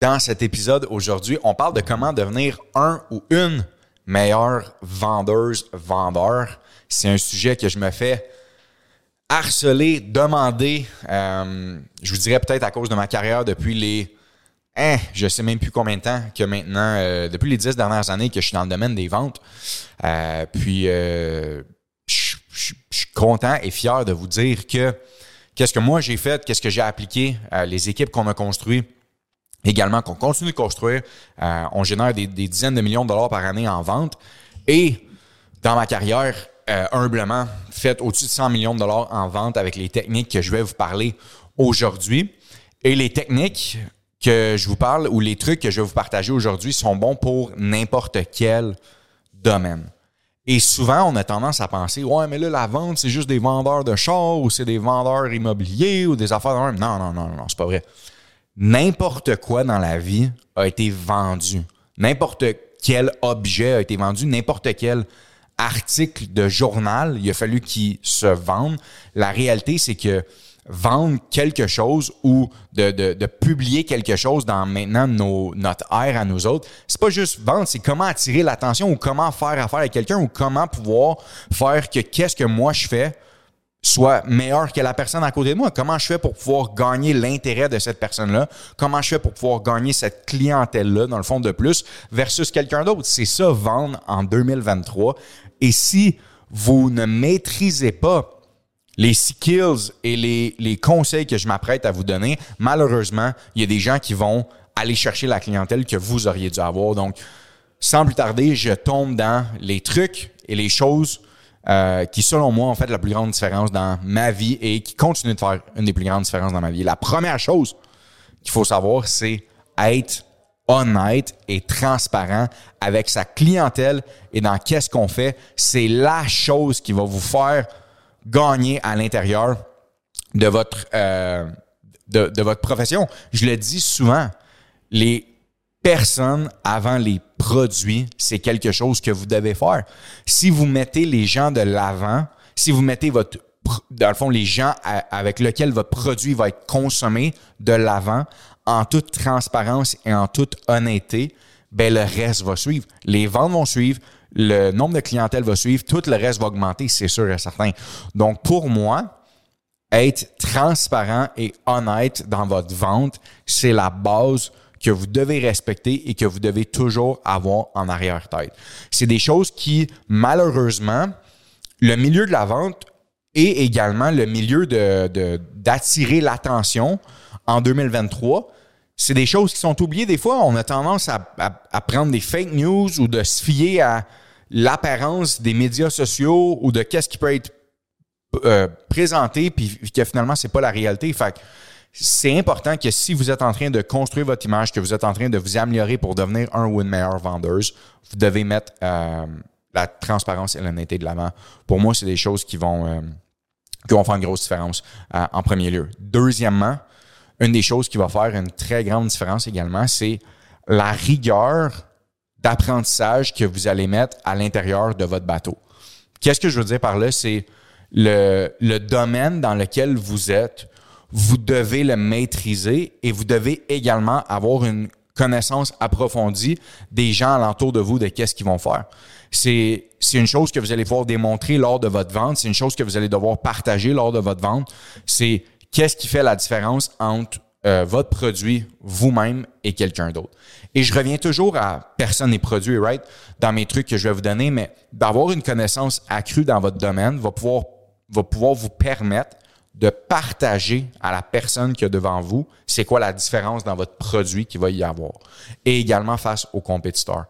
Dans cet épisode aujourd'hui, on parle de comment devenir un ou une meilleure vendeuse, vendeur. C'est un sujet que je me fais harceler, demander, euh, je vous dirais peut-être à cause de ma carrière depuis les, hein, je sais même plus combien de temps que maintenant, euh, depuis les dix dernières années que je suis dans le domaine des ventes. Euh, puis, je suis content et fier de vous dire que qu'est-ce que moi j'ai fait, qu'est-ce que j'ai appliqué, les équipes qu'on a construites également qu'on continue de construire. Euh, on génère des, dizaines de millions de dollars par année en vente. Et dans ma carrière, euh, humblement, fait au-dessus de 100 millions de dollars en vente avec les techniques que je vais vous parler aujourd'hui. Et les techniques que je vous parle ou les trucs que je vais vous partager aujourd'hui sont bons pour n'importe quel domaine. Et souvent, on a tendance à penser, ouais, mais là, la vente, c'est juste des vendeurs de chars ou c'est des vendeurs immobiliers ou des affaires de Non, non, non, non, c'est pas vrai n'importe quoi dans la vie a été vendu. N'importe quel objet a été vendu, n'importe quel article de journal, il a fallu qu'il se vende. La réalité, c'est que vendre quelque chose ou de, publier quelque chose dans maintenant nos, notre ère à nous autres, c'est pas juste vendre, c'est comment attirer l'attention ou comment faire affaire avec quelqu'un ou comment pouvoir faire que qu'est-ce que moi je fais soit meilleur que la personne à côté de moi. Comment je fais pour pouvoir gagner l'intérêt de cette personne-là? Comment je fais pour pouvoir gagner cette clientèle-là, dans le fond, de plus, versus quelqu'un d'autre? C'est ça, vendre en 2023. Et si vous ne maîtrisez pas les skills et les, les conseils que je m'apprête à vous donner, malheureusement, il y a des gens qui vont aller chercher la clientèle que vous auriez dû avoir. Donc, sans plus tarder, je tombe dans les trucs et les choses euh, qui, selon moi, ont fait la plus grande différence dans ma vie et qui continue de faire une des plus grandes différences dans ma vie. La première chose qu'il faut savoir, c'est être honnête et transparent avec sa clientèle et dans qu'est-ce qu'on fait. C'est la chose qui va vous faire gagner à l'intérieur de votre euh, de, de, votre profession. Je le dis souvent, les personne avant les produits, c'est quelque chose que vous devez faire. Si vous mettez les gens de l'avant, si vous mettez votre dans le fond, les gens avec lesquels votre produit va être consommé de l'avant, en toute transparence et en toute honnêteté, ben le reste va suivre. Les ventes vont suivre, le nombre de clientèle va suivre, tout le reste va augmenter, c'est sûr et certain. Donc, pour moi, être transparent et honnête dans votre vente, c'est la base que vous devez respecter et que vous devez toujours avoir en arrière-tête. C'est des choses qui, malheureusement, le milieu de la vente et également le milieu de, d'attirer l'attention en 2023, c'est des choses qui sont oubliées. Des fois, on a tendance à, à, prendre des fake news ou de se fier à l'apparence des médias sociaux ou de qu'est-ce qui peut être euh, présenté, puis que finalement, c'est pas la réalité. C'est important que si vous êtes en train de construire votre image, que vous êtes en train de vous améliorer pour devenir un ou une meilleure vendeuse, vous devez mettre euh, la transparence et l'honnêteté de l'avant. Pour moi, c'est des choses qui vont, euh, qui vont faire une grosse différence euh, en premier lieu. Deuxièmement, une des choses qui va faire une très grande différence également, c'est la rigueur d'apprentissage que vous allez mettre à l'intérieur de votre bateau. Qu'est-ce que je veux dire par là? C'est le, le domaine dans lequel vous êtes, vous devez le maîtriser et vous devez également avoir une connaissance approfondie des gens alentour de vous de qu'est-ce qu'ils vont faire. C'est, une chose que vous allez pouvoir démontrer lors de votre vente. C'est une chose que vous allez devoir partager lors de votre vente. C'est qu'est-ce qui fait la différence entre euh, votre produit, vous-même et quelqu'un d'autre. Et je reviens toujours à personne n'est produit, right? Dans mes trucs que je vais vous donner, mais d'avoir une connaissance accrue dans votre domaine va pouvoir, va pouvoir vous permettre de partager à la personne qui est devant vous c'est quoi la différence dans votre produit qu'il va y avoir et également face aux compétiteurs.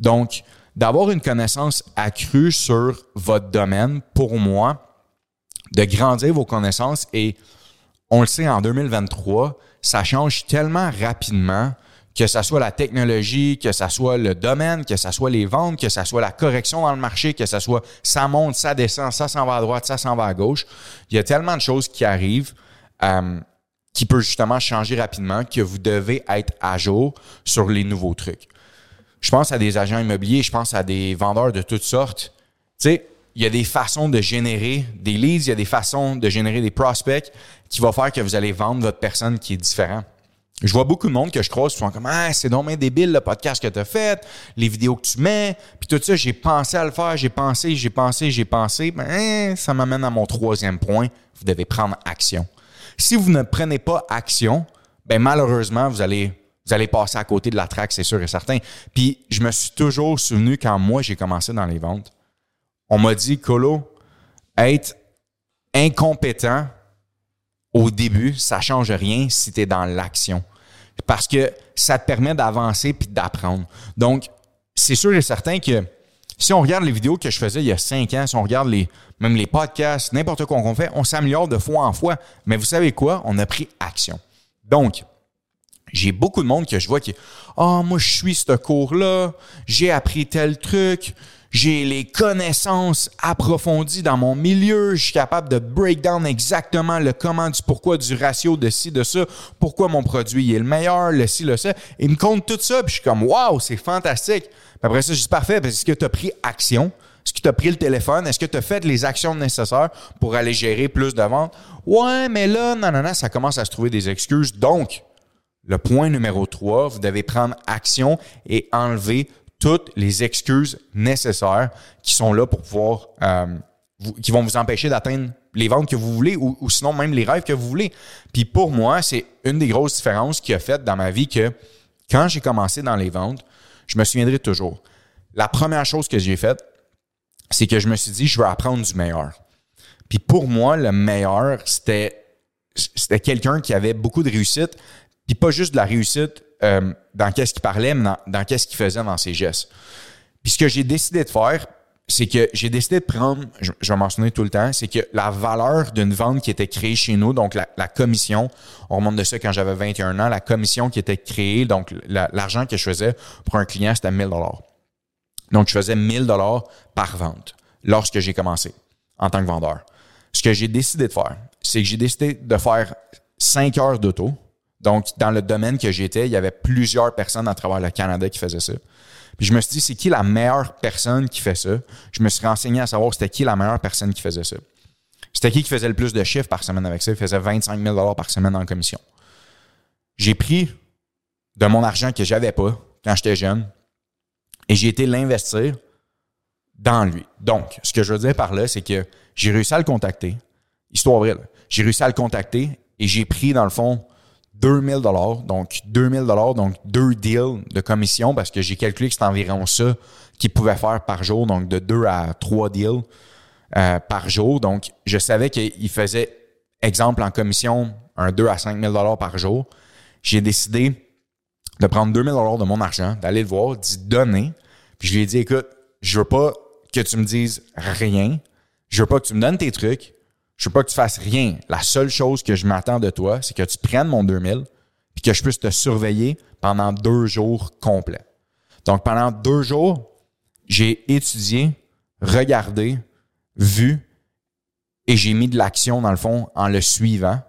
Donc, d'avoir une connaissance accrue sur votre domaine, pour moi, de grandir vos connaissances et on le sait en 2023, ça change tellement rapidement que ce soit la technologie, que ce soit le domaine, que ce soit les ventes, que ce soit la correction dans le marché, que ce soit ça monte, ça descend, ça s'en va à droite, ça s'en va à gauche. Il y a tellement de choses qui arrivent euh, qui peuvent justement changer rapidement que vous devez être à jour sur les nouveaux trucs. Je pense à des agents immobiliers, je pense à des vendeurs de toutes sortes. Tu sais, il y a des façons de générer des leads, il y a des façons de générer des prospects qui vont faire que vous allez vendre votre personne qui est différente. Je vois beaucoup de monde que je croise qui sont comme Ah, c'est dommage débile le podcast que tu as fait, les vidéos que tu mets, puis tout ça, j'ai pensé à le faire, j'ai pensé, j'ai pensé, j'ai pensé. Ben, hein, ça m'amène à mon troisième point. Vous devez prendre action. Si vous ne prenez pas action, ben malheureusement, vous allez, vous allez passer à côté de la traque, c'est sûr et certain. Puis je me suis toujours souvenu quand moi j'ai commencé dans les ventes, on m'a dit, Colo, être incompétent au début, ça change rien si tu es dans l'action. Parce que ça te permet d'avancer puis d'apprendre. Donc, c'est sûr et certain que si on regarde les vidéos que je faisais il y a cinq ans, si on regarde les, même les podcasts, n'importe quoi qu'on fait, on s'améliore de fois en fois. Mais vous savez quoi? On a pris action. Donc, j'ai beaucoup de monde que je vois qui Ah, moi, je suis ce cours-là, j'ai appris tel truc, j'ai les connaissances approfondies dans mon milieu, je suis capable de break down exactement le comment, du pourquoi, du ratio, de ci, de ça, pourquoi mon produit est le meilleur, le ci, le ça. Il me compte tout ça, puis je suis comme Waouh, c'est fantastique. après ça, je dis parfait, est-ce que tu as pris action? Est-ce que tu as pris le téléphone? Est-ce que tu as fait les actions nécessaires pour aller gérer plus de ventes? Ouais, mais là, non, non, non, ça commence à se trouver des excuses. Donc, le point numéro 3, vous devez prendre action et enlever toutes les excuses nécessaires qui sont là pour pouvoir, euh, qui vont vous empêcher d'atteindre les ventes que vous voulez ou, sinon même les rêves que vous voulez. Puis pour moi, c'est une des grosses différences qui a fait dans ma vie que quand j'ai commencé dans les ventes, je me souviendrai toujours. La première chose que j'ai faite, c'est que je me suis dit, je veux apprendre du meilleur. Puis pour moi, le meilleur, c'était c'était quelqu'un qui avait beaucoup de réussite, puis pas juste de la réussite euh, dans qu'est-ce qu'il parlait, mais dans, qu'est-ce qu'il faisait dans ses gestes. Puis ce que j'ai décidé de faire, c'est que j'ai décidé de prendre, je, vais mentionner tout le temps, c'est que la valeur d'une vente qui était créée chez nous, donc la, commission, on remonte de ça quand j'avais 21 ans, la commission qui était créée, donc l'argent que je faisais pour un client, c'était 1000 dollars. Donc je faisais 1000 dollars par vente lorsque j'ai commencé en tant que vendeur. Ce que j'ai décidé de faire, c'est que j'ai décidé de faire 5 heures d'auto donc, dans le domaine que j'étais, il y avait plusieurs personnes à travers le Canada qui faisaient ça. Puis je me suis dit, c'est qui la meilleure personne qui fait ça? Je me suis renseigné à savoir c'était qui la meilleure personne qui faisait ça. C'était qui qui faisait le plus de chiffres par semaine avec ça? Il faisait 25 000 par semaine en commission. J'ai pris de mon argent que j'avais pas quand j'étais jeune et j'ai été l'investir dans lui. Donc, ce que je veux dire par là, c'est que j'ai réussi à le contacter. Histoire vraie, j'ai réussi à le contacter et j'ai pris, dans le fond, 2000 dollars, donc 2000 dollars, donc deux deals de commission parce que j'ai calculé que c'était environ ça qu'il pouvait faire par jour, donc de deux à trois deals euh, par jour. Donc, je savais qu'il faisait, exemple, en commission, un 2 à 5 000 dollars par jour. J'ai décidé de prendre 2000 dollars de mon argent, d'aller le voir, d'y donner. Puis je lui ai dit, écoute, je veux pas que tu me dises rien. Je veux pas que tu me donnes tes trucs. Je veux pas que tu fasses rien. La seule chose que je m'attends de toi, c'est que tu prennes mon 2000 puis que je puisse te surveiller pendant deux jours complets. Donc, pendant deux jours, j'ai étudié, regardé, vu et j'ai mis de l'action, dans le fond, en le suivant.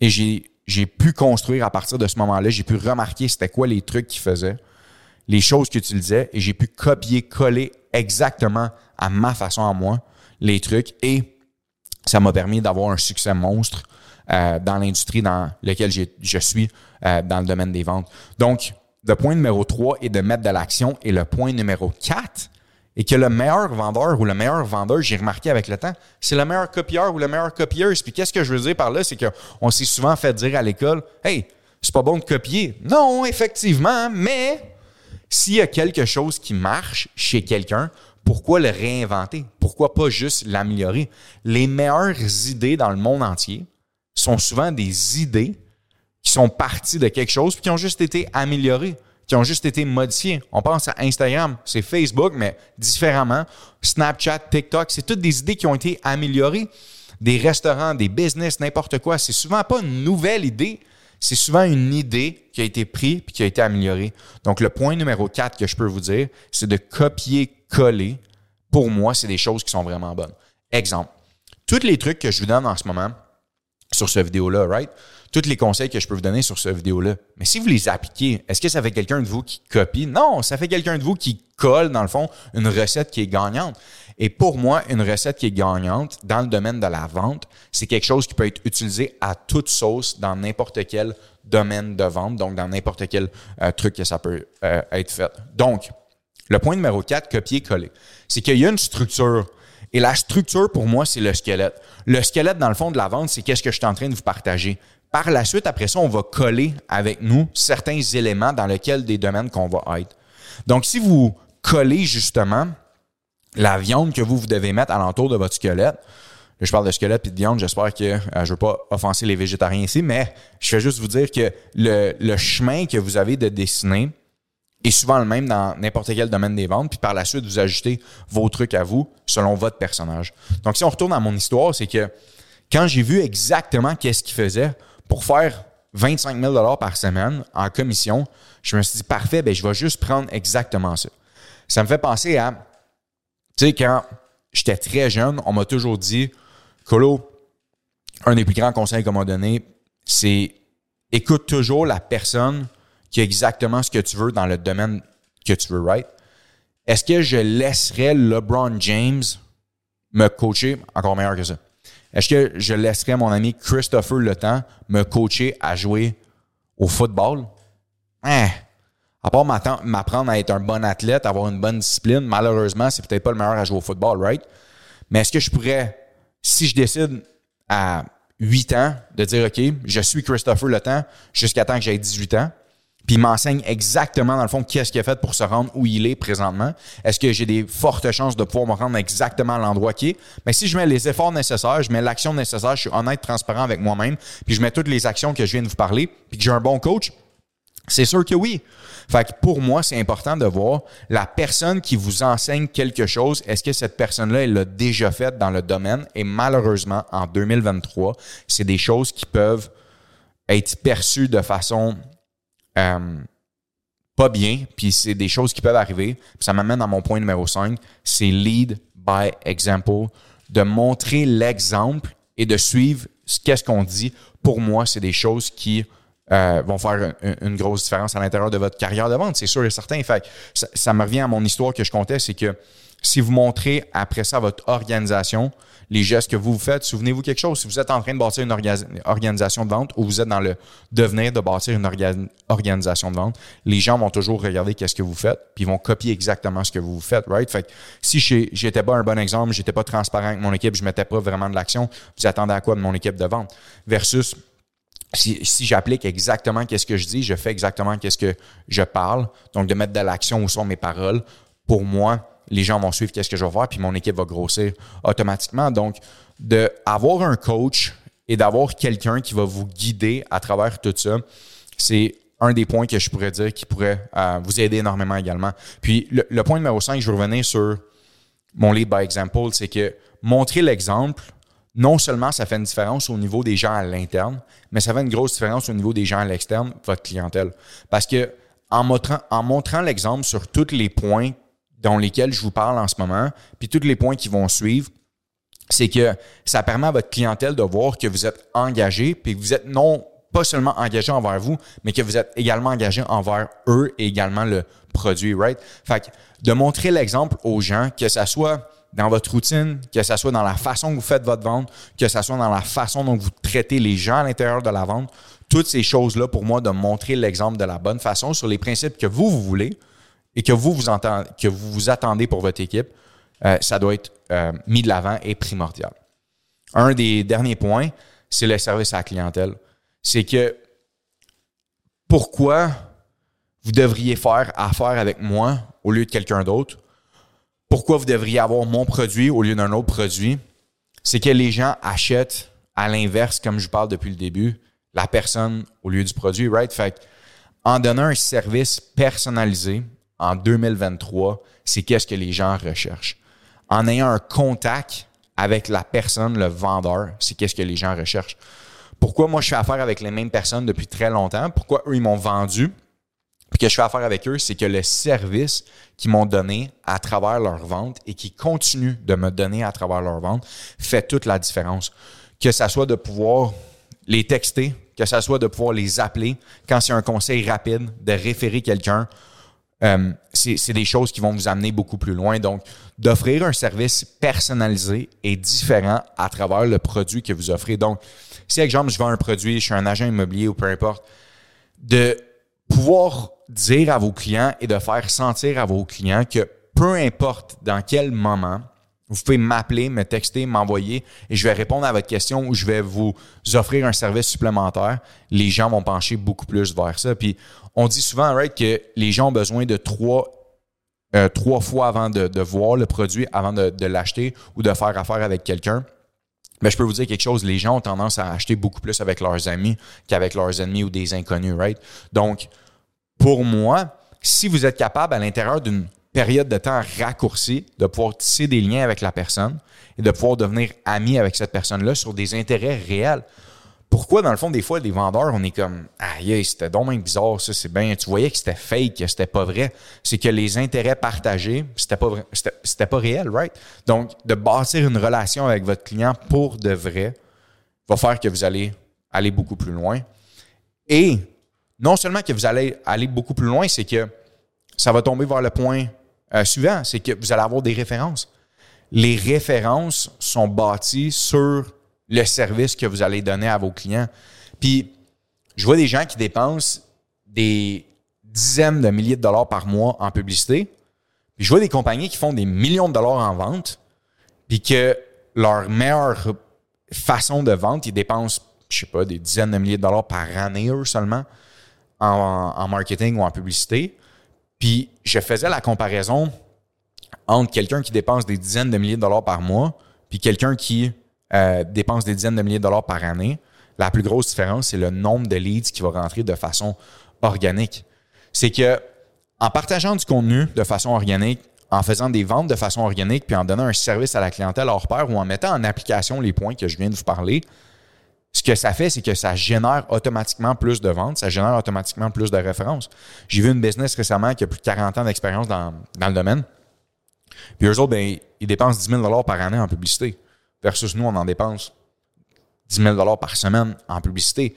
Et j'ai, pu construire à partir de ce moment-là, j'ai pu remarquer c'était quoi les trucs qu'il faisait, les choses qu'il utilisait et j'ai pu copier, coller exactement à ma façon à moi les trucs et ça m'a permis d'avoir un succès monstre euh, dans l'industrie dans laquelle je suis, euh, dans le domaine des ventes. Donc, le point numéro 3 est de mettre de l'action. Et le point numéro 4 est que le meilleur vendeur ou le meilleur vendeur, j'ai remarqué avec le temps, c'est le meilleur copieur ou le meilleur copieuse. Puis qu'est-ce que je veux dire par là? C'est qu'on s'est souvent fait dire à l'école, Hey, c'est pas bon de copier. Non, effectivement, mais s'il y a quelque chose qui marche chez quelqu'un, pourquoi le réinventer? Pourquoi pas juste l'améliorer? Les meilleures idées dans le monde entier sont souvent des idées qui sont parties de quelque chose puis qui ont juste été améliorées, qui ont juste été modifiées. On pense à Instagram, c'est Facebook, mais différemment. Snapchat, TikTok, c'est toutes des idées qui ont été améliorées. Des restaurants, des business, n'importe quoi. C'est souvent pas une nouvelle idée, c'est souvent une idée qui a été prise puis qui a été améliorée. Donc, le point numéro 4 que je peux vous dire, c'est de copier-coller. Pour moi, c'est des choses qui sont vraiment bonnes. Exemple, tous les trucs que je vous donne en ce moment sur ce vidéo-là, right? Tous les conseils que je peux vous donner sur ce vidéo-là. Mais si vous les appliquez, est-ce que ça fait quelqu'un de vous qui copie? Non, ça fait quelqu'un de vous qui colle, dans le fond, une recette qui est gagnante. Et pour moi, une recette qui est gagnante dans le domaine de la vente, c'est quelque chose qui peut être utilisé à toute sauce dans n'importe quel domaine de vente, donc dans n'importe quel euh, truc que ça peut euh, être fait. Donc, le point numéro 4, copier-coller, c'est qu'il y a une structure. Et la structure, pour moi, c'est le squelette. Le squelette, dans le fond de la vente, c'est qu'est-ce que je suis en train de vous partager. Par la suite, après ça, on va coller avec nous certains éléments dans lesquels des domaines qu'on va être. Donc, si vous collez justement la viande que vous, vous devez mettre alentour de votre squelette, je parle de squelette et de viande, j'espère que euh, je ne veux pas offenser les végétariens ici, mais je vais juste vous dire que le, le chemin que vous avez de dessiner est souvent le même dans n'importe quel domaine des ventes, puis par la suite, vous ajustez vos trucs à vous selon votre personnage. Donc, si on retourne à mon histoire, c'est que quand j'ai vu exactement qu'est-ce qu'il faisait pour faire 25 000 par semaine en commission, je me suis dit, parfait, ben, je vais juste prendre exactement ça. Ça me fait penser à, tu sais, quand j'étais très jeune, on m'a toujours dit, Colo, un des plus grands conseils qu'on m'a donné, c'est écoute toujours la personne qui a exactement ce que tu veux dans le domaine que tu veux, right? Est-ce que je laisserais LeBron James me coacher? Encore meilleur que ça? Est-ce que je laisserais mon ami Christopher Le Temps me coacher à jouer au football? Hein? À part m'apprendre à être un bon athlète, avoir une bonne discipline, malheureusement, c'est peut-être pas le meilleur à jouer au football, right? Mais est-ce que je pourrais, si je décide à 8 ans de dire, OK, je suis Christopher Le Temps jusqu'à temps que j'ai 18 ans, puis m'enseigne exactement, dans le fond, qu'est-ce qu'il a fait pour se rendre où il est présentement. Est-ce que j'ai des fortes chances de pouvoir me rendre exactement à l'endroit qui est? Mais si je mets les efforts nécessaires, je mets l'action nécessaire, je suis honnête, transparent avec moi-même, puis je mets toutes les actions que je viens de vous parler, puis que j'ai un bon coach, c'est sûr que oui. Fait que pour moi, c'est important de voir la personne qui vous enseigne quelque chose. Est-ce que cette personne-là, elle l'a déjà fait dans le domaine? Et malheureusement, en 2023, c'est des choses qui peuvent être perçues de façon euh, pas bien, puis c'est des choses qui peuvent arriver. ça m'amène à mon point numéro 5, c'est lead by example, de montrer l'exemple et de suivre qu'est-ce qu'on dit. Pour moi, c'est des choses qui euh, vont faire une, grosse différence à l'intérieur de votre carrière de vente, c'est sûr et certain. Ça, me revient à mon histoire que je comptais, c'est que si vous montrez après ça votre organisation, les gestes que vous, faites, souvenez-vous quelque chose. Si vous êtes en train de bâtir une organisation de vente ou vous êtes dans le devenir de bâtir une organisation de vente, les gens vont toujours regarder qu'est-ce que vous faites, puis ils vont copier exactement ce que vous faites, right? Fait que si j'étais pas un bon exemple, j'étais pas transparent avec mon équipe, je mettais pas vraiment de l'action, vous attendez à quoi de mon équipe de vente? Versus si, si j'applique exactement qu'est-ce que je dis, je fais exactement qu'est-ce que je parle, donc de mettre de l'action où sont mes paroles, pour moi, les gens vont suivre qu'est-ce que je vais faire, puis mon équipe va grossir automatiquement. Donc, d'avoir un coach et d'avoir quelqu'un qui va vous guider à travers tout ça, c'est un des points que je pourrais dire qui pourrait euh, vous aider énormément également. Puis le, point numéro 5, je vais revenir sur mon lead by example, c'est que montrer l'exemple, non seulement ça fait une différence au niveau des gens à l'interne, mais ça fait une grosse différence au niveau des gens à l'externe, votre clientèle. Parce que en montrant, en montrant l'exemple sur tous les points dans lesquels je vous parle en ce moment, puis tous les points qui vont suivre, c'est que ça permet à votre clientèle de voir que vous êtes engagé, puis que vous êtes non pas seulement engagé envers vous, mais que vous êtes également engagé envers eux et également le produit, right? Fait que de montrer l'exemple aux gens, que ça soit dans votre routine, que ce soit dans la façon que vous faites votre vente, que ce soit dans la façon dont vous traitez les gens à l'intérieur de la vente, toutes ces choses-là, pour moi, de montrer l'exemple de la bonne façon sur les principes que vous, vous voulez, et que vous vous, que vous, vous attendez pour votre équipe, euh, ça doit être euh, mis de l'avant et primordial. Un des derniers points, c'est le service à la clientèle. C'est que pourquoi vous devriez faire affaire avec moi au lieu de quelqu'un d'autre? Pourquoi vous devriez avoir mon produit au lieu d'un autre produit? C'est que les gens achètent à l'inverse, comme je parle depuis le début, la personne au lieu du produit, right? Fait en donnant un service personnalisé, en 2023, c'est qu'est-ce que les gens recherchent. En ayant un contact avec la personne, le vendeur, c'est qu'est-ce que les gens recherchent. Pourquoi moi je fais affaire avec les mêmes personnes depuis très longtemps? Pourquoi eux ils m'ont vendu? Puis que je fais affaire avec eux, c'est que le service qu'ils m'ont donné à travers leur vente et qui continuent de me donner à travers leur vente fait toute la différence. Que ça soit de pouvoir les texter, que ça soit de pouvoir les appeler quand c'est un conseil rapide, de référer quelqu'un euh, c'est des choses qui vont vous amener beaucoup plus loin. Donc, d'offrir un service personnalisé et différent à travers le produit que vous offrez. Donc, si, exemple, je vends un produit, je suis un agent immobilier ou peu importe, de pouvoir dire à vos clients et de faire sentir à vos clients que peu importe dans quel moment, vous pouvez m'appeler, me texter, m'envoyer et je vais répondre à votre question ou je vais vous offrir un service supplémentaire. Les gens vont pencher beaucoup plus vers ça. Puis on dit souvent, right, que les gens ont besoin de trois, euh, fois avant de, voir le produit, avant de, de l'acheter ou de faire affaire avec quelqu'un. Mais je peux vous dire quelque chose, les gens ont tendance à acheter beaucoup plus avec leurs amis qu'avec leurs ennemis ou des inconnus, right? Donc, pour moi, si vous êtes capable à l'intérieur d'une période de temps raccourcie de pouvoir tisser des liens avec la personne et de pouvoir devenir ami avec cette personne-là sur des intérêts réels. Pourquoi, dans le fond, des fois, les vendeurs, on est comme Aïe, c'était dommage bizarre, ça, c'est bien. Tu voyais que c'était fake, que c'était pas vrai. C'est que les intérêts partagés, c'était pas c'était pas réel, right? Donc, de bâtir une relation avec votre client pour de vrai va faire que vous allez aller beaucoup plus loin. Et non seulement que vous allez aller beaucoup plus loin, c'est que ça va tomber vers le point euh, suivant, c'est que vous allez avoir des références. Les références sont bâties sur le service que vous allez donner à vos clients. Puis, je vois des gens qui dépensent des dizaines de milliers de dollars par mois en publicité. Puis, je vois des compagnies qui font des millions de dollars en vente, puis que leur meilleure façon de vente, ils dépensent, je sais pas, des dizaines de milliers de dollars par année, eux seulement, en marketing ou en publicité. Puis je faisais la comparaison entre quelqu'un qui dépense des dizaines de milliers de dollars par mois, puis quelqu'un qui euh, dépense des dizaines de milliers de dollars par année. La plus grosse différence, c'est le nombre de leads qui va rentrer de façon organique. C'est que en partageant du contenu de façon organique, en faisant des ventes de façon organique, puis en donnant un service à la clientèle hors pair ou en mettant en application les points que je viens de vous parler, ce que ça fait, c'est que ça génère automatiquement plus de ventes, ça génère automatiquement plus de références. J'ai vu une business récemment qui a plus de 40 ans d'expérience dans, le domaine. Puis eux autres, ben, ils dépensent 10 000 par année en publicité. Versus nous, on en dépense 10 000 par semaine en publicité.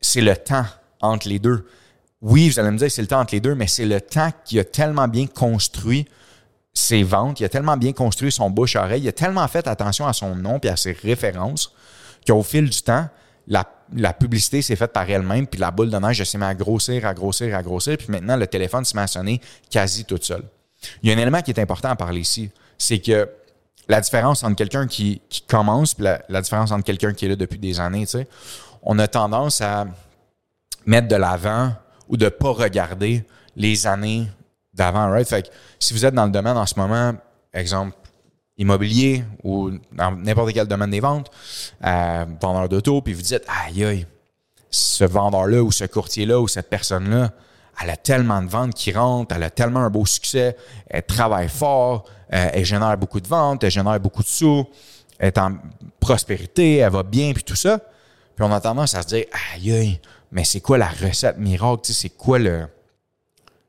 C'est le temps entre les deux. Oui, vous allez me dire, c'est le temps entre les deux, mais c'est le temps qui a tellement bien construit ses ventes, il a tellement bien construit son bouche-oreille, il a tellement fait attention à son nom et à ses références qu'au fil du temps, la, publicité s'est faite par elle-même, puis la boule de neige s'est mise à grossir, à grossir, à grossir, puis maintenant, le téléphone s'est mis à sonner quasi tout seul. Il y a un élément qui est important à parler ici, c'est que la différence entre quelqu'un qui, commence et la, différence entre quelqu'un qui est là depuis des années, tu sais, on a tendance à mettre de l'avant ou de pas regarder les années d'avant, right? Fait que si vous êtes dans le domaine en ce moment, exemple, immobilier ou dans n'importe quel domaine des ventes, euh, vendeur d'auto, puis vous dites Aïe aïe, ce vendeur-là ou ce courtier-là ou cette personne-là, elle a tellement de ventes qui rentrent, elle a tellement un beau succès, elle travaille fort, euh, elle génère beaucoup de ventes, elle génère beaucoup de sous, elle est en prospérité, elle va bien, puis tout ça. Puis on a tendance à se dire Aïe aïe, mais c'est quoi la recette miracle? C'est quoi le.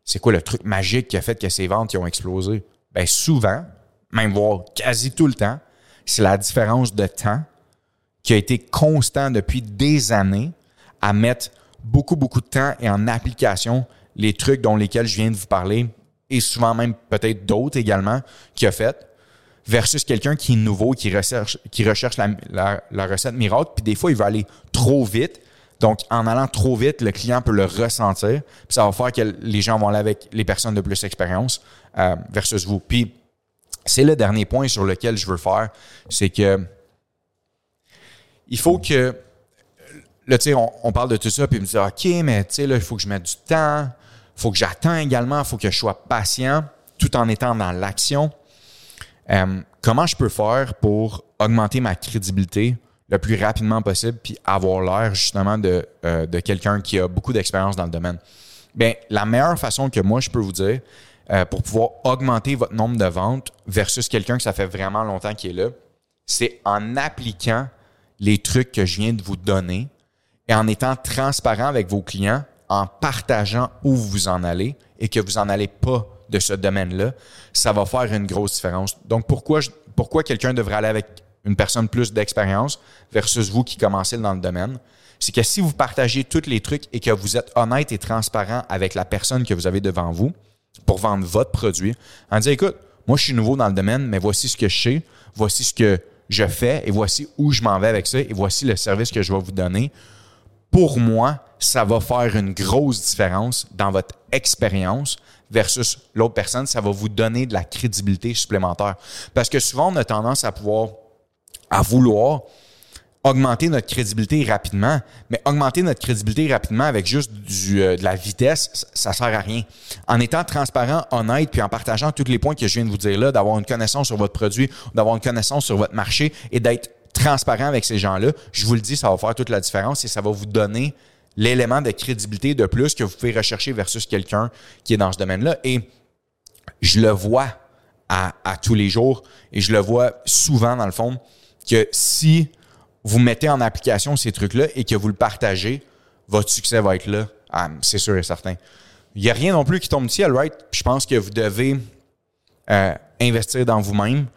C'est quoi le truc magique qui a fait que ces ventes ont explosé? Bien, souvent, même voire quasi tout le temps, c'est la différence de temps qui a été constant depuis des années à mettre beaucoup, beaucoup de temps et en application les trucs dont lesquels je viens de vous parler et souvent même peut-être d'autres également qui a fait versus quelqu'un qui est nouveau, qui recherche, qui recherche la, la recette miracle, puis des fois, il va aller trop vite. Donc, en allant trop vite, le client peut le ressentir, puis ça va faire que les gens vont aller avec les personnes de plus d'expérience euh, versus vous. Puis, c'est le dernier point sur lequel je veux faire, c'est que il faut que là, tu sais, on, parle de tout ça, puis me dit OK, mais tu sais, là, il faut que je mette du temps, il faut que j'attends également, il faut que je sois patient tout en étant dans l'action. Euh, comment je peux faire pour augmenter ma crédibilité le plus rapidement possible puis avoir l'air justement de, euh, de quelqu'un qui a beaucoup d'expérience dans le domaine? Bien, la meilleure façon que moi je peux vous dire, euh, pour pouvoir augmenter votre nombre de ventes versus quelqu'un que ça fait vraiment longtemps qui est là, c'est en appliquant les trucs que je viens de vous donner et en étant transparent avec vos clients, en partageant où vous en allez et que vous n'en allez pas de ce domaine-là, ça va faire une grosse différence. Donc, pourquoi, pourquoi quelqu'un devrait aller avec une personne plus d'expérience versus vous qui commencez dans le domaine? C'est que si vous partagez tous les trucs et que vous êtes honnête et transparent avec la personne que vous avez devant vous, pour vendre votre produit en disant, écoute, moi, je suis nouveau dans le domaine, mais voici ce que je sais, voici ce que je fais et voici où je m'en vais avec ça et voici le service que je vais vous donner. Pour moi, ça va faire une grosse différence dans votre expérience versus l'autre personne. Ça va vous donner de la crédibilité supplémentaire. Parce que souvent, on a tendance à pouvoir, à vouloir augmenter notre crédibilité rapidement, mais augmenter notre crédibilité rapidement avec juste du, euh, de la vitesse, ça, sert à rien. En étant transparent, honnête, puis en partageant tous les points que je viens de vous dire là, d'avoir une connaissance sur votre produit, d'avoir une connaissance sur votre marché et d'être transparent avec ces gens-là, je vous le dis, ça va faire toute la différence et ça va vous donner l'élément de crédibilité de plus que vous pouvez rechercher versus quelqu'un qui est dans ce domaine-là. Et je le vois à, à tous les jours et je le vois souvent dans le fond que si vous mettez en application ces trucs-là et que vous le partagez, votre succès va être là. Ah, c'est sûr et certain. Il n'y a rien non plus qui tombe du ciel, right? je pense que vous devez euh, investir dans vous-même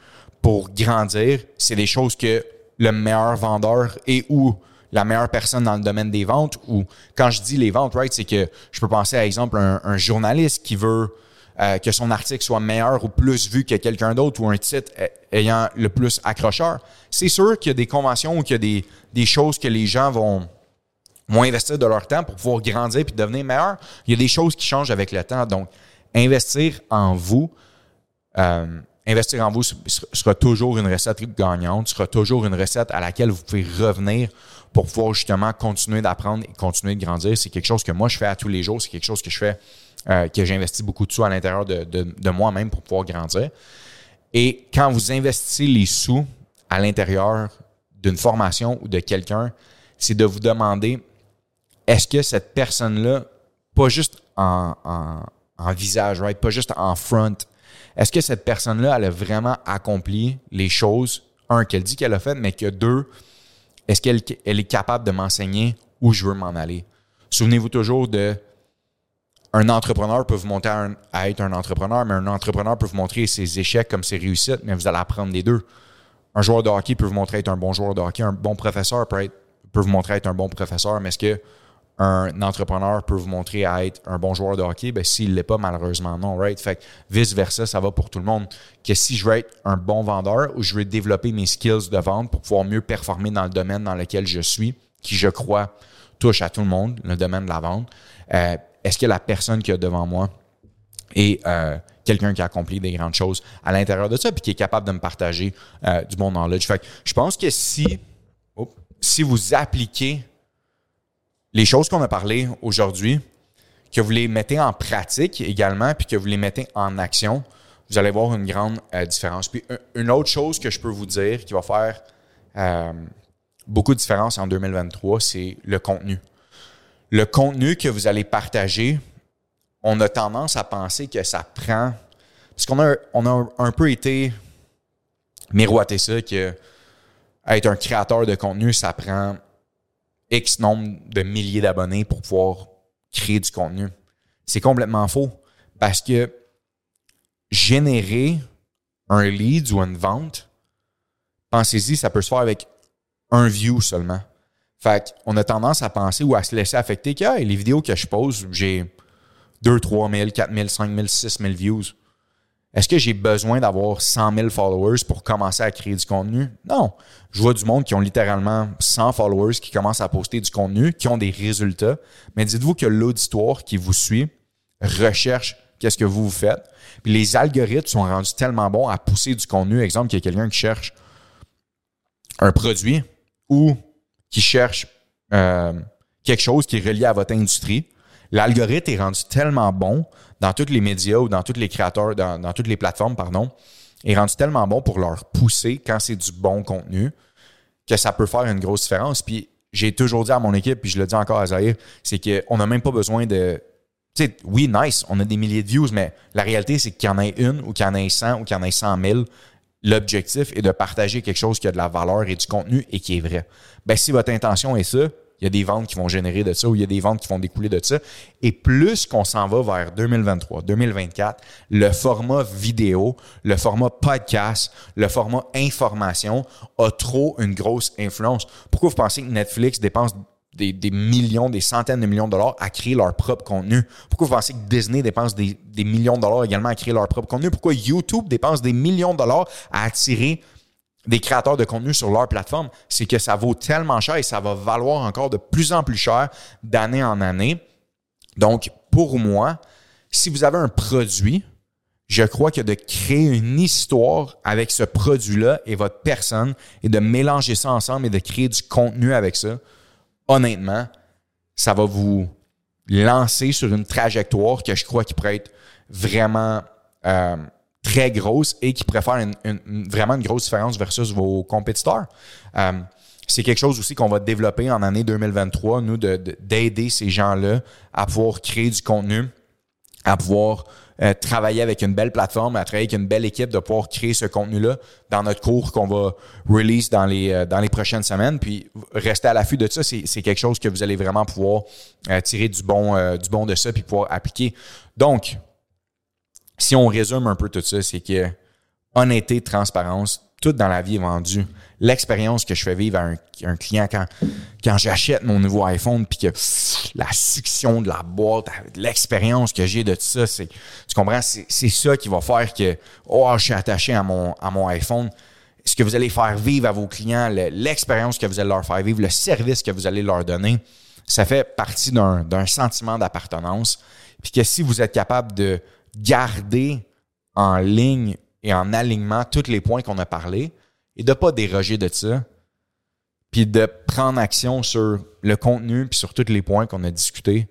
pour grandir. C'est des choses que le meilleur vendeur et ou la meilleure personne dans le domaine des ventes, ou quand je dis les ventes, right, c'est que je peux penser à exemple un, un journaliste qui veut euh, que son article soit meilleur ou plus vu que quelqu'un d'autre ou un titre ayant le plus accrocheur. C'est sûr qu'il y a des conventions ou qu'il y a des, des choses que les gens vont, vont investir de leur temps pour pouvoir grandir puis devenir meilleur. Il y a des choses qui changent avec le temps. Donc, investir en vous, euh, investir en vous sera toujours une recette gagnante, sera toujours une recette à laquelle vous pouvez revenir pour pouvoir justement continuer d'apprendre et continuer de grandir. C'est quelque chose que moi je fais à tous les jours, c'est quelque chose que je fais euh, que j'investis beaucoup de sous à l'intérieur de, moi-même pour pouvoir grandir. Et quand vous investissez les sous à l'intérieur d'une formation ou de quelqu'un, c'est de vous demander est-ce que cette personne-là, pas juste en, visage, right? pas juste en front, est-ce que cette personne-là, elle a vraiment accompli les choses, un, qu'elle dit qu'elle a fait, mais que deux, est-ce qu'elle elle est capable de m'enseigner où je veux m'en aller? Souvenez-vous toujours de un entrepreneur peut vous montrer à, être un entrepreneur, mais un entrepreneur peut vous montrer ses échecs comme ses réussites, mais vous allez apprendre les deux. Un joueur de hockey peut vous montrer être un bon joueur de hockey, un bon professeur peut, peut vous montrer être un bon professeur, mais est-ce que un entrepreneur peut vous montrer à être un bon joueur de hockey? Ben, s'il ne l'est pas, malheureusement, non, right? Fait vice-versa, ça va pour tout le monde. Que si je veux être un bon vendeur ou je veux développer mes skills de vente pour pouvoir mieux performer dans le domaine dans lequel je suis, qui, je crois, touche à tout le monde, le domaine de la vente, euh, est-ce que la personne qui est devant moi est euh, quelqu'un qui a accompli des grandes choses à l'intérieur de ça, puis qui est capable de me partager euh, du bon knowledge? Fait je pense que si, si vous appliquez les choses qu'on a parlé aujourd'hui, que vous les mettez en pratique également, puis que vous les mettez en action, vous allez voir une grande euh, différence. Puis une autre chose que je peux vous dire qui va faire beaucoup de différence en 2023, c'est le contenu le contenu que vous allez partager, on a tendance à penser que ça prend. Parce qu'on a, un peu été miroité ça, que être un créateur de contenu, ça prend X nombre de milliers d'abonnés pour pouvoir créer du contenu. C'est complètement faux. Parce que générer un lead ou une vente, pensez-y, ça peut se faire avec un view seulement. Fait qu'on a tendance à penser ou à se laisser affecter que les vidéos que je pose, j'ai 2, 3 000, 4 000, 5 000, 6 000 views. Est-ce que j'ai besoin d'avoir 100 000 followers pour commencer à créer du contenu? Non. Je vois du monde qui ont littéralement 100 followers qui commencent à poster du contenu, qui ont des résultats. Mais dites-vous que l'auditoire qui vous suit recherche qu'est-ce que vous vous faites. Puis les algorithmes sont rendus tellement bons à pousser du contenu. Exemple, qu'il y a quelqu'un qui cherche un produit ou qui cherche euh, quelque chose qui est relié à votre industrie, l'algorithme est rendu tellement bon dans tous les médias ou dans tous les créateurs, dans, toutes les plateformes, pardon, est rendu tellement bon pour leur pousser quand c'est du bon contenu que ça peut faire une grosse différence. Puis j'ai toujours dit à mon équipe, puis je le dis encore à Zahir, c'est qu'on n'a même pas besoin de. Tu sais, oui, nice, on a des milliers de views, mais la réalité, c'est qu'il y en ait une ou qu'il y en ait 100 ou qu'il y en ait 100 000 l'objectif est de partager quelque chose qui a de la valeur et du contenu et qui est vrai. Ben, si votre intention est ça, il y a des ventes qui vont générer de ça ou il y a des ventes qui vont découler de ça. Et plus qu'on s'en va vers 2023, 2024, le format vidéo, le format podcast, le format information a trop une grosse influence. Pourquoi vous pensez que Netflix dépense des, millions, des centaines de millions de dollars à créer leur propre contenu? Pourquoi vous pensez que Disney dépense des, des millions de dollars également à créer leur propre contenu? Pourquoi YouTube dépense des millions de dollars à attirer des créateurs de contenu sur leur plateforme? C'est que ça vaut tellement cher et ça va valoir encore de plus en plus cher d'année en année. Donc, pour moi, si vous avez un produit, je crois que de créer une histoire avec ce produit-là et votre personne et de mélanger ça ensemble et de créer du contenu avec ça, honnêtement, ça va vous lancer sur une trajectoire que je crois qui pourrait être vraiment euh, très grosse et qui pourrait faire vraiment une grosse différence versus vos compétiteurs. Euh, c'est quelque chose aussi qu'on va développer en année 2023, nous, d'aider ces gens-là à pouvoir créer du contenu, à pouvoir euh, travailler avec une belle plateforme, à travailler avec une belle équipe, de pouvoir créer ce contenu-là dans notre cours qu'on va release dans les, euh, prochaines semaines. Puis rester à l'affût de ça, c'est, quelque chose que vous allez vraiment pouvoir euh, tirer du bon, du bon de ça puis pouvoir appliquer. Donc, si on résume un peu tout ça, c'est que honnêteté, transparence, tout dans la vie est vendu. L'expérience que je fais vivre à un, client quand, j'achète mon nouveau iPhone, puis que la succion de la boîte, l'expérience que j'ai de tout ça, c'est, tu comprends, c'est, ça qui va faire que, oh, je suis attaché à mon, à mon iPhone. Ce que vous allez faire vivre à vos clients, l'expérience que vous allez leur faire vivre, le service que vous allez leur donner, ça fait partie d'un, d'un sentiment d'appartenance. Puis que si vous êtes capable de garder en ligne et en alignement tous les points qu'on a parlé et de pas déroger de ça, puis de prendre action sur le contenu puis sur tous les points qu'on a discutés,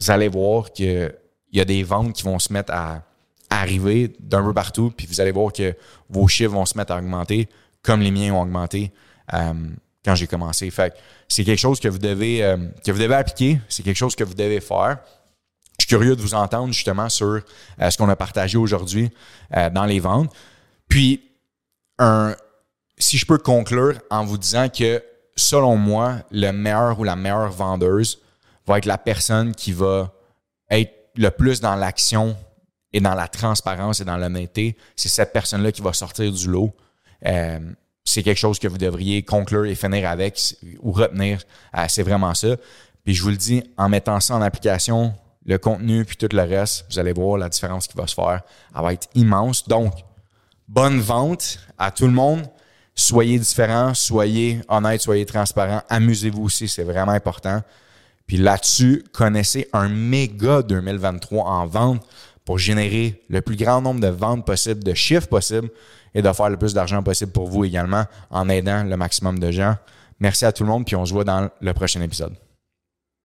vous allez voir qu'il y a des ventes qui vont se mettre à, arriver d'un peu partout, puis vous allez voir que vos chiffres vont se mettre à augmenter comme les miens ont augmenté euh, quand j'ai commencé. Fait c'est quelque chose que vous devez euh, que vous devez appliquer, c'est quelque chose que vous devez faire. Je suis curieux de vous entendre justement sur euh, ce qu'on a partagé aujourd'hui dans les ventes. Puis, un, si je peux conclure en vous disant que, selon moi, le meilleur ou la meilleure vendeuse va être la personne qui va être le plus dans l'action et dans la transparence et dans l'honnêteté. C'est cette personne-là qui va sortir du lot. Euh, c'est quelque chose que vous devriez conclure et finir avec ou retenir. c'est vraiment ça. Puis je vous le dis, en mettant ça en application, le contenu puis tout le reste, vous allez voir la différence qui va se faire. Elle va être immense. Donc, bonne vente à tout le monde. Soyez différents, soyez honnêtes, soyez transparents. Amusez-vous aussi, c'est vraiment important. Puis là-dessus, connaissez un méga 2023 en vente pour générer le plus grand nombre de ventes possibles, de chiffres possibles et de faire le plus d'argent possible pour vous également en aidant le maximum de gens. Merci à tout le monde, puis on se voit dans le prochain épisode.